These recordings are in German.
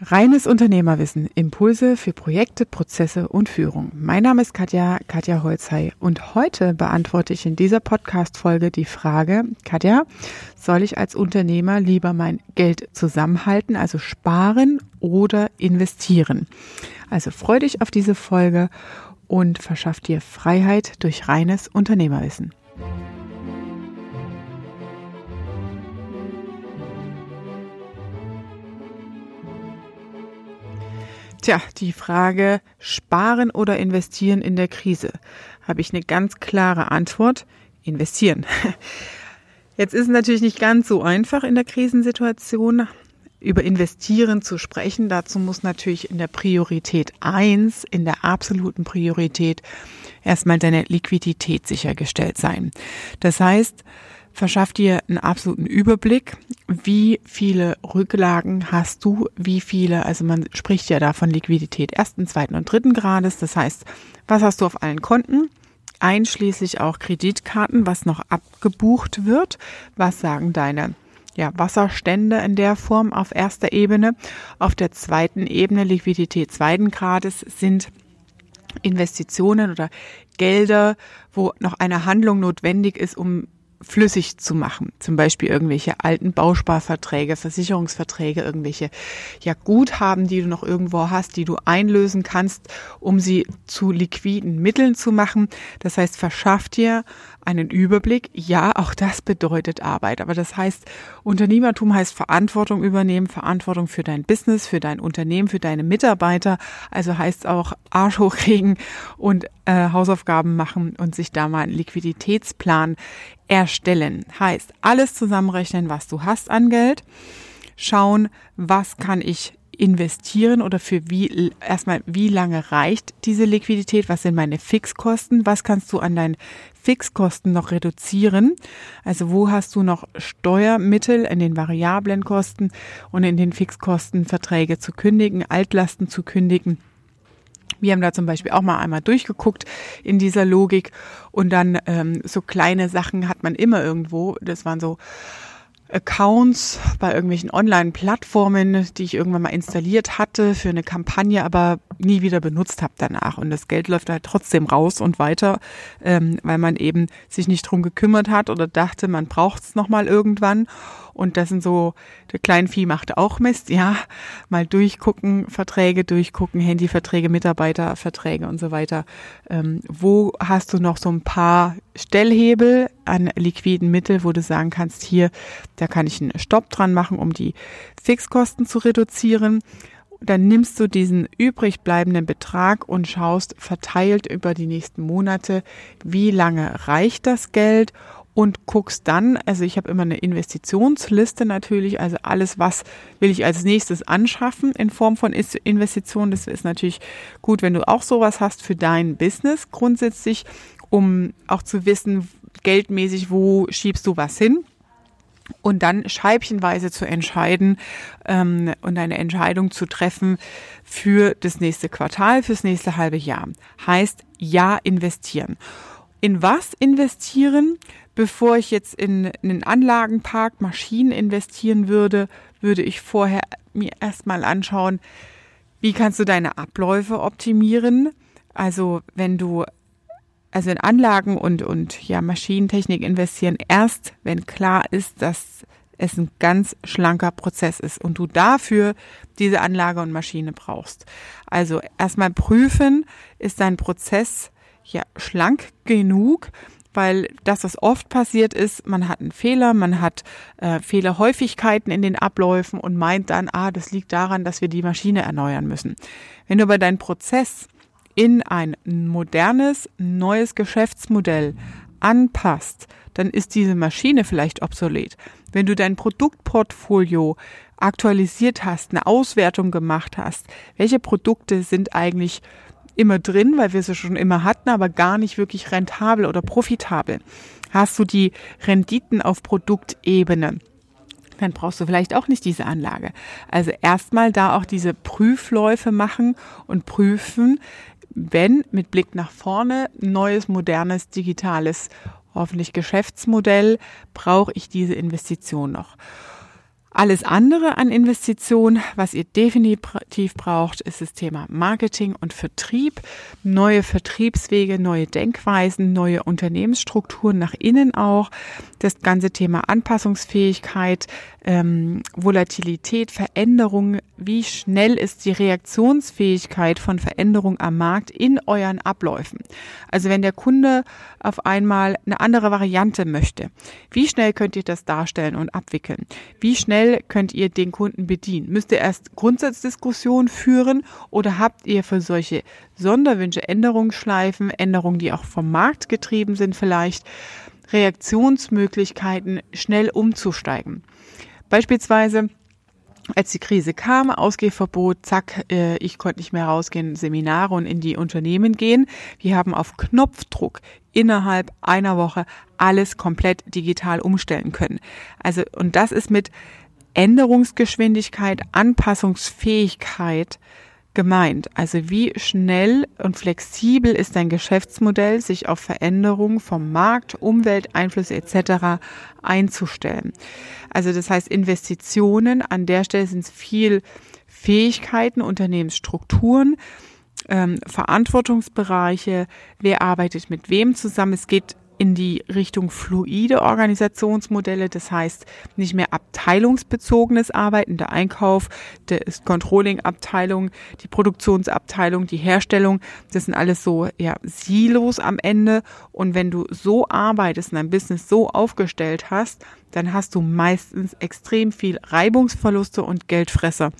Reines Unternehmerwissen, Impulse für Projekte, Prozesse und Führung. Mein Name ist Katja, Katja Holzhey und heute beantworte ich in dieser Podcast-Folge die Frage, Katja, soll ich als Unternehmer lieber mein Geld zusammenhalten, also sparen oder investieren? Also freu dich auf diese Folge und verschaff dir Freiheit durch reines Unternehmerwissen. Tja, die Frage sparen oder investieren in der Krise, habe ich eine ganz klare Antwort. Investieren. Jetzt ist es natürlich nicht ganz so einfach in der Krisensituation, über Investieren zu sprechen. Dazu muss natürlich in der Priorität eins, in der absoluten Priorität, erstmal deine Liquidität sichergestellt sein. Das heißt, verschaff dir einen absoluten Überblick, wie viele Rücklagen hast du, wie viele, also man spricht ja da von Liquidität ersten, zweiten und dritten Grades, das heißt, was hast du auf allen Konten, einschließlich auch Kreditkarten, was noch abgebucht wird, was sagen deine ja, Wasserstände in der Form auf erster Ebene. Auf der zweiten Ebene, Liquidität zweiten Grades, sind Investitionen oder Gelder, wo noch eine Handlung notwendig ist, um flüssig zu machen. Zum Beispiel irgendwelche alten Bausparverträge, Versicherungsverträge, irgendwelche ja, Guthaben, die du noch irgendwo hast, die du einlösen kannst, um sie zu liquiden Mitteln zu machen. Das heißt, verschaff dir einen Überblick. Ja, auch das bedeutet Arbeit. Aber das heißt, Unternehmertum heißt Verantwortung übernehmen, Verantwortung für dein Business, für dein Unternehmen, für deine Mitarbeiter. Also heißt auch Arsch hochkriegen und äh, Hausaufgaben machen und sich da mal einen Liquiditätsplan erstellen. Heißt, alles zusammenrechnen, was du hast an Geld. Schauen, was kann ich investieren oder für wie, erstmal, wie lange reicht diese Liquidität? Was sind meine Fixkosten? Was kannst du an deinen Fixkosten noch reduzieren? Also wo hast du noch Steuermittel in den variablen Kosten und in den Fixkosten Verträge zu kündigen, Altlasten zu kündigen? Wir haben da zum Beispiel auch mal einmal durchgeguckt in dieser Logik und dann ähm, so kleine Sachen hat man immer irgendwo. Das waren so Accounts bei irgendwelchen Online-Plattformen, die ich irgendwann mal installiert hatte für eine Kampagne, aber nie wieder benutzt habe danach. Und das Geld läuft halt trotzdem raus und weiter, ähm, weil man eben sich nicht drum gekümmert hat oder dachte, man braucht es nochmal irgendwann. Und das sind so, der Kleinvieh macht auch Mist, ja. Mal durchgucken, Verträge durchgucken, Handyverträge, Mitarbeiterverträge und so weiter. Ähm, wo hast du noch so ein paar Stellhebel an liquiden Mittel, wo du sagen kannst, hier, da kann ich einen Stopp dran machen, um die Fixkosten zu reduzieren dann nimmst du diesen übrig bleibenden Betrag und schaust verteilt über die nächsten Monate, wie lange reicht das Geld und guckst dann, also ich habe immer eine Investitionsliste natürlich, also alles, was will ich als nächstes anschaffen in Form von Investitionen. Das ist natürlich gut, wenn du auch sowas hast für dein Business grundsätzlich, um auch zu wissen, geldmäßig, wo schiebst du was hin und dann scheibchenweise zu entscheiden ähm, und eine Entscheidung zu treffen für das nächste Quartal, fürs nächste halbe Jahr. Heißt, ja investieren. In was investieren? bevor ich jetzt in, einen Anlagenpark Maschinen investieren würde, würde ich vorher mir erstmal anschauen, wie kannst du deine Abläufe optimieren? Also wenn du also in Anlagen und, und ja, Maschinentechnik investieren, erst wenn klar ist, dass es ein ganz schlanker Prozess ist und du dafür diese Anlage und Maschine brauchst. Also erstmal prüfen, ist dein Prozess ja schlank genug, weil das, was oft passiert ist, man hat einen Fehler, man hat äh, Fehlerhäufigkeiten in den Abläufen und meint dann, ah, das liegt daran, dass wir die Maschine erneuern müssen. Wenn du aber deinen Prozess in ein modernes, neues Geschäftsmodell anpasst, dann ist diese Maschine vielleicht obsolet. Wenn du dein Produktportfolio aktualisiert hast, eine Auswertung gemacht hast, welche Produkte sind eigentlich immer drin, weil wir sie schon immer hatten, aber gar nicht wirklich rentabel oder profitabel. Hast du die Renditen auf Produktebene? dann brauchst du vielleicht auch nicht diese Anlage. Also erstmal da auch diese Prüfläufe machen und prüfen, wenn mit Blick nach vorne neues, modernes, digitales, hoffentlich Geschäftsmodell, brauche ich diese Investition noch. Alles andere an Investitionen, was ihr definitiv braucht, ist das Thema Marketing und Vertrieb, neue Vertriebswege, neue Denkweisen, neue Unternehmensstrukturen nach innen auch, das ganze Thema Anpassungsfähigkeit, ähm, Volatilität, Veränderung, wie schnell ist die Reaktionsfähigkeit von Veränderung am Markt in euren Abläufen. Also wenn der Kunde auf einmal eine andere Variante möchte, wie schnell könnt ihr das darstellen und abwickeln? Wie schnell könnt ihr den Kunden bedienen? Müsst ihr erst Grundsatzdiskussionen führen oder habt ihr für solche Sonderwünsche, Änderungsschleifen, Änderungen, die auch vom Markt getrieben sind vielleicht, Reaktionsmöglichkeiten, schnell umzusteigen? Beispielsweise, als die Krise kam, Ausgehverbot, zack, äh, ich konnte nicht mehr rausgehen, Seminare und in die Unternehmen gehen. Wir haben auf Knopfdruck innerhalb einer Woche alles komplett digital umstellen können. Also, und das ist mit Änderungsgeschwindigkeit, Anpassungsfähigkeit gemeint. Also wie schnell und flexibel ist dein Geschäftsmodell, sich auf Veränderungen vom Markt, Umwelteinflüsse etc. einzustellen. Also das heißt Investitionen, an der Stelle sind es viel Fähigkeiten, Unternehmensstrukturen, ähm, Verantwortungsbereiche, wer arbeitet mit wem zusammen. Es geht in die Richtung fluide Organisationsmodelle, das heißt nicht mehr abteilungsbezogenes Arbeiten, der Einkauf, der Controlling-Abteilung, die Produktionsabteilung, die Herstellung, das sind alles so ja, Silos am Ende. Und wenn du so arbeitest und dein Business so aufgestellt hast, dann hast du meistens extrem viel Reibungsverluste und Geldfresser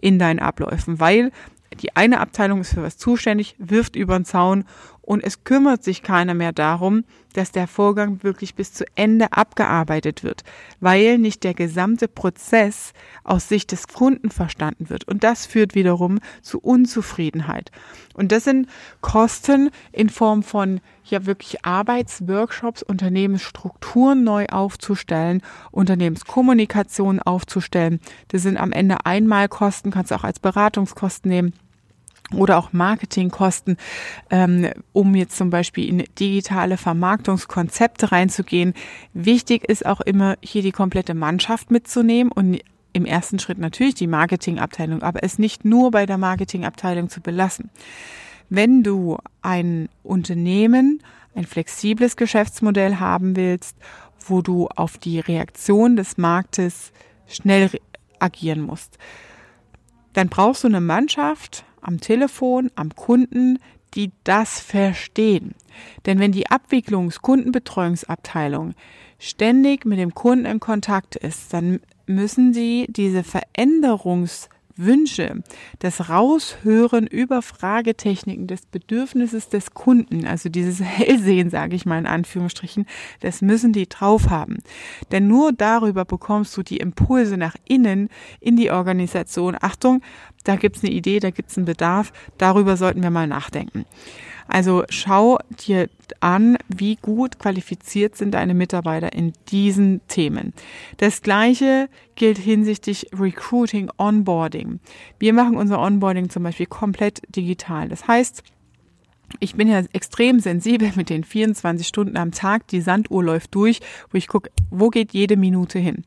in deinen Abläufen, weil die eine Abteilung ist für was zuständig, wirft über den Zaun und es kümmert sich keiner mehr darum, dass der Vorgang wirklich bis zu Ende abgearbeitet wird, weil nicht der gesamte Prozess aus Sicht des Kunden verstanden wird. Und das führt wiederum zu Unzufriedenheit. Und das sind Kosten in Form von ja wirklich Arbeitsworkshops, Unternehmensstrukturen neu aufzustellen, Unternehmenskommunikation aufzustellen. Das sind am Ende Einmalkosten, kannst du auch als Beratungskosten nehmen oder auch Marketingkosten, ähm, um jetzt zum Beispiel in digitale Vermarktungskonzepte reinzugehen. Wichtig ist auch immer hier die komplette Mannschaft mitzunehmen und im ersten Schritt natürlich die Marketingabteilung, aber es nicht nur bei der Marketingabteilung zu belassen. Wenn du ein Unternehmen, ein flexibles Geschäftsmodell haben willst, wo du auf die Reaktion des Marktes schnell agieren musst, dann brauchst du eine Mannschaft, am Telefon, am Kunden, die das verstehen. Denn wenn die Abwicklungs-, Kundenbetreuungsabteilung ständig mit dem Kunden in Kontakt ist, dann müssen sie diese Veränderungs- Wünsche, das Raushören über Fragetechniken des Bedürfnisses des Kunden, also dieses Hellsehen, sage ich mal in Anführungsstrichen, das müssen die drauf haben. Denn nur darüber bekommst du die Impulse nach innen in die Organisation. Achtung, da gibt's eine Idee, da gibt's einen Bedarf, darüber sollten wir mal nachdenken. Also schau dir an, wie gut qualifiziert sind deine Mitarbeiter in diesen Themen. Das gleiche gilt hinsichtlich Recruiting, Onboarding. Wir machen unser Onboarding zum Beispiel komplett digital. Das heißt, ich bin ja extrem sensibel mit den 24 Stunden am Tag. Die Sanduhr läuft durch, wo ich gucke, wo geht jede Minute hin.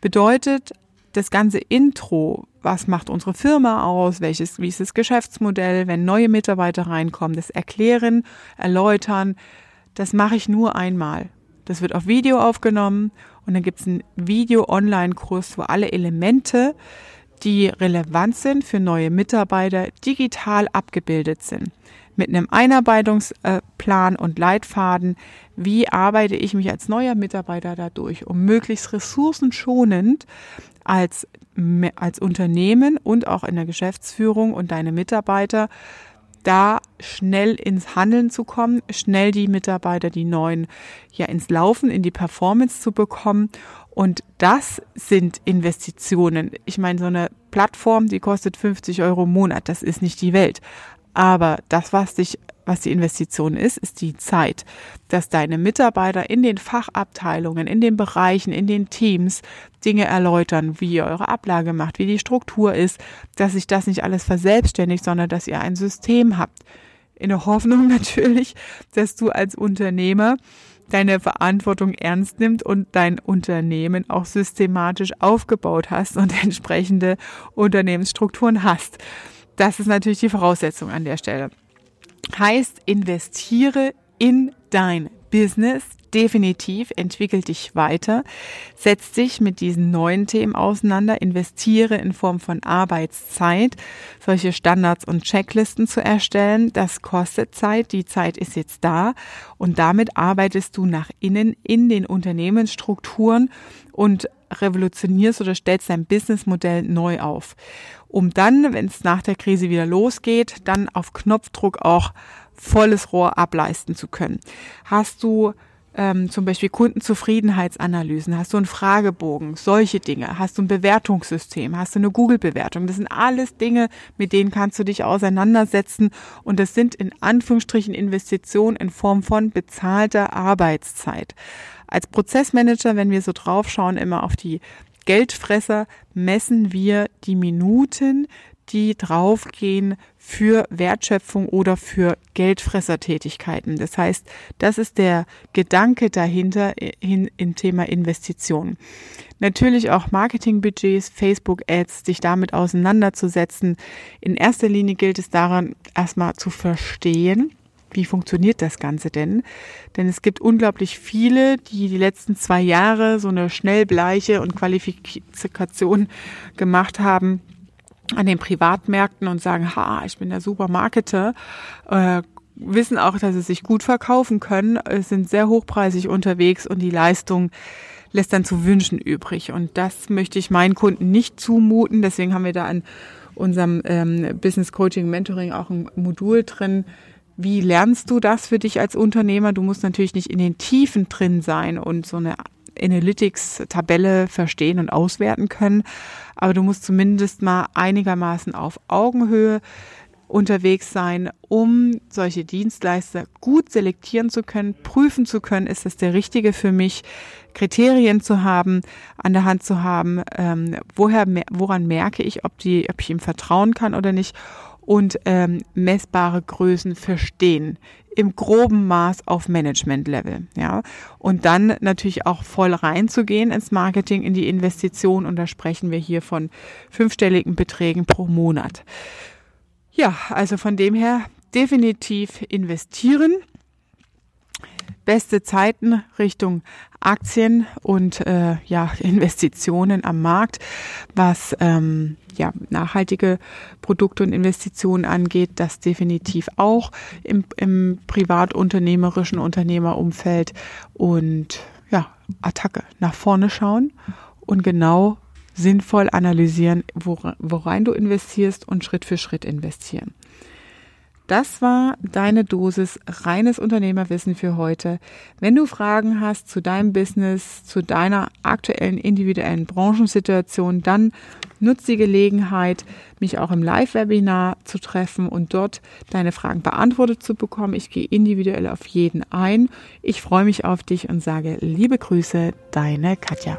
Bedeutet, das ganze Intro, was macht unsere Firma aus, welches, wie ist das Geschäftsmodell, wenn neue Mitarbeiter reinkommen, das Erklären, Erläutern, das mache ich nur einmal. Das wird auf Video aufgenommen und dann gibt es einen Video-Online-Kurs, wo alle Elemente, die relevant sind für neue Mitarbeiter, digital abgebildet sind. Mit einem Einarbeitungsplan und Leitfaden, wie arbeite ich mich als neuer Mitarbeiter dadurch, um möglichst ressourcenschonend als, als Unternehmen und auch in der Geschäftsführung und deine Mitarbeiter da schnell ins Handeln zu kommen, schnell die Mitarbeiter, die neuen, ja ins Laufen, in die Performance zu bekommen. Und das sind Investitionen. Ich meine, so eine Plattform, die kostet 50 Euro im Monat, das ist nicht die Welt. Aber das, was dich was die Investition ist, ist die Zeit, dass deine Mitarbeiter in den Fachabteilungen, in den Bereichen, in den Teams Dinge erläutern, wie ihr eure Ablage macht, wie die Struktur ist, dass sich das nicht alles verselbstständigt, sondern dass ihr ein System habt. In der Hoffnung natürlich, dass du als Unternehmer deine Verantwortung ernst nimmt und dein Unternehmen auch systematisch aufgebaut hast und entsprechende Unternehmensstrukturen hast. Das ist natürlich die Voraussetzung an der Stelle. Heißt, investiere in dein Business, definitiv, entwickel dich weiter, setz dich mit diesen neuen Themen auseinander, investiere in Form von Arbeitszeit, solche Standards und Checklisten zu erstellen. Das kostet Zeit, die Zeit ist jetzt da. Und damit arbeitest du nach innen in den Unternehmensstrukturen und revolutionierst oder stellst dein Businessmodell neu auf, um dann, wenn es nach der Krise wieder losgeht, dann auf Knopfdruck auch volles Rohr ableisten zu können. Hast du ähm, zum Beispiel Kundenzufriedenheitsanalysen, hast du einen Fragebogen, solche Dinge, hast du ein Bewertungssystem, hast du eine Google-Bewertung. Das sind alles Dinge, mit denen kannst du dich auseinandersetzen und das sind in Anführungsstrichen Investitionen in Form von bezahlter Arbeitszeit. Als Prozessmanager, wenn wir so draufschauen, immer auf die Geldfresser, messen wir die Minuten, die draufgehen für Wertschöpfung oder für Geldfressertätigkeiten. Das heißt, das ist der Gedanke dahinter in, im Thema Investitionen. Natürlich auch Marketingbudgets, Facebook-Ads, sich damit auseinanderzusetzen. In erster Linie gilt es daran, erstmal zu verstehen, wie funktioniert das Ganze denn? Denn es gibt unglaublich viele, die die letzten zwei Jahre so eine Schnellbleiche und Qualifikation gemacht haben, an den Privatmärkten und sagen, ha, ich bin der Supermarketer, äh, wissen auch, dass sie sich gut verkaufen können, sind sehr hochpreisig unterwegs und die Leistung lässt dann zu wünschen übrig. Und das möchte ich meinen Kunden nicht zumuten. Deswegen haben wir da in unserem ähm, Business Coaching Mentoring auch ein Modul drin. Wie lernst du das für dich als Unternehmer? Du musst natürlich nicht in den Tiefen drin sein und so eine Analytics-Tabelle verstehen und auswerten können. Aber du musst zumindest mal einigermaßen auf Augenhöhe unterwegs sein, um solche Dienstleister gut selektieren zu können, prüfen zu können, ist das der richtige für mich, Kriterien zu haben, an der Hand zu haben, ähm, woher, woran merke ich, ob, die, ob ich ihm vertrauen kann oder nicht und ähm, messbare Größen verstehen im groben Maß auf Management-Level, ja. Und dann natürlich auch voll reinzugehen ins Marketing, in die Investition und da sprechen wir hier von fünfstelligen Beträgen pro Monat. Ja, also von dem her definitiv investieren beste Zeiten Richtung Aktien und äh, ja Investitionen am Markt, was ähm, ja nachhaltige Produkte und Investitionen angeht, das definitiv auch im, im privatunternehmerischen Unternehmerumfeld und ja Attacke nach vorne schauen und genau sinnvoll analysieren, worein du investierst und Schritt für Schritt investieren. Das war deine Dosis reines Unternehmerwissen für heute. Wenn du Fragen hast zu deinem Business, zu deiner aktuellen individuellen Branchensituation, dann nutz die Gelegenheit, mich auch im Live-Webinar zu treffen und dort deine Fragen beantwortet zu bekommen. Ich gehe individuell auf jeden ein. Ich freue mich auf dich und sage liebe Grüße, deine Katja.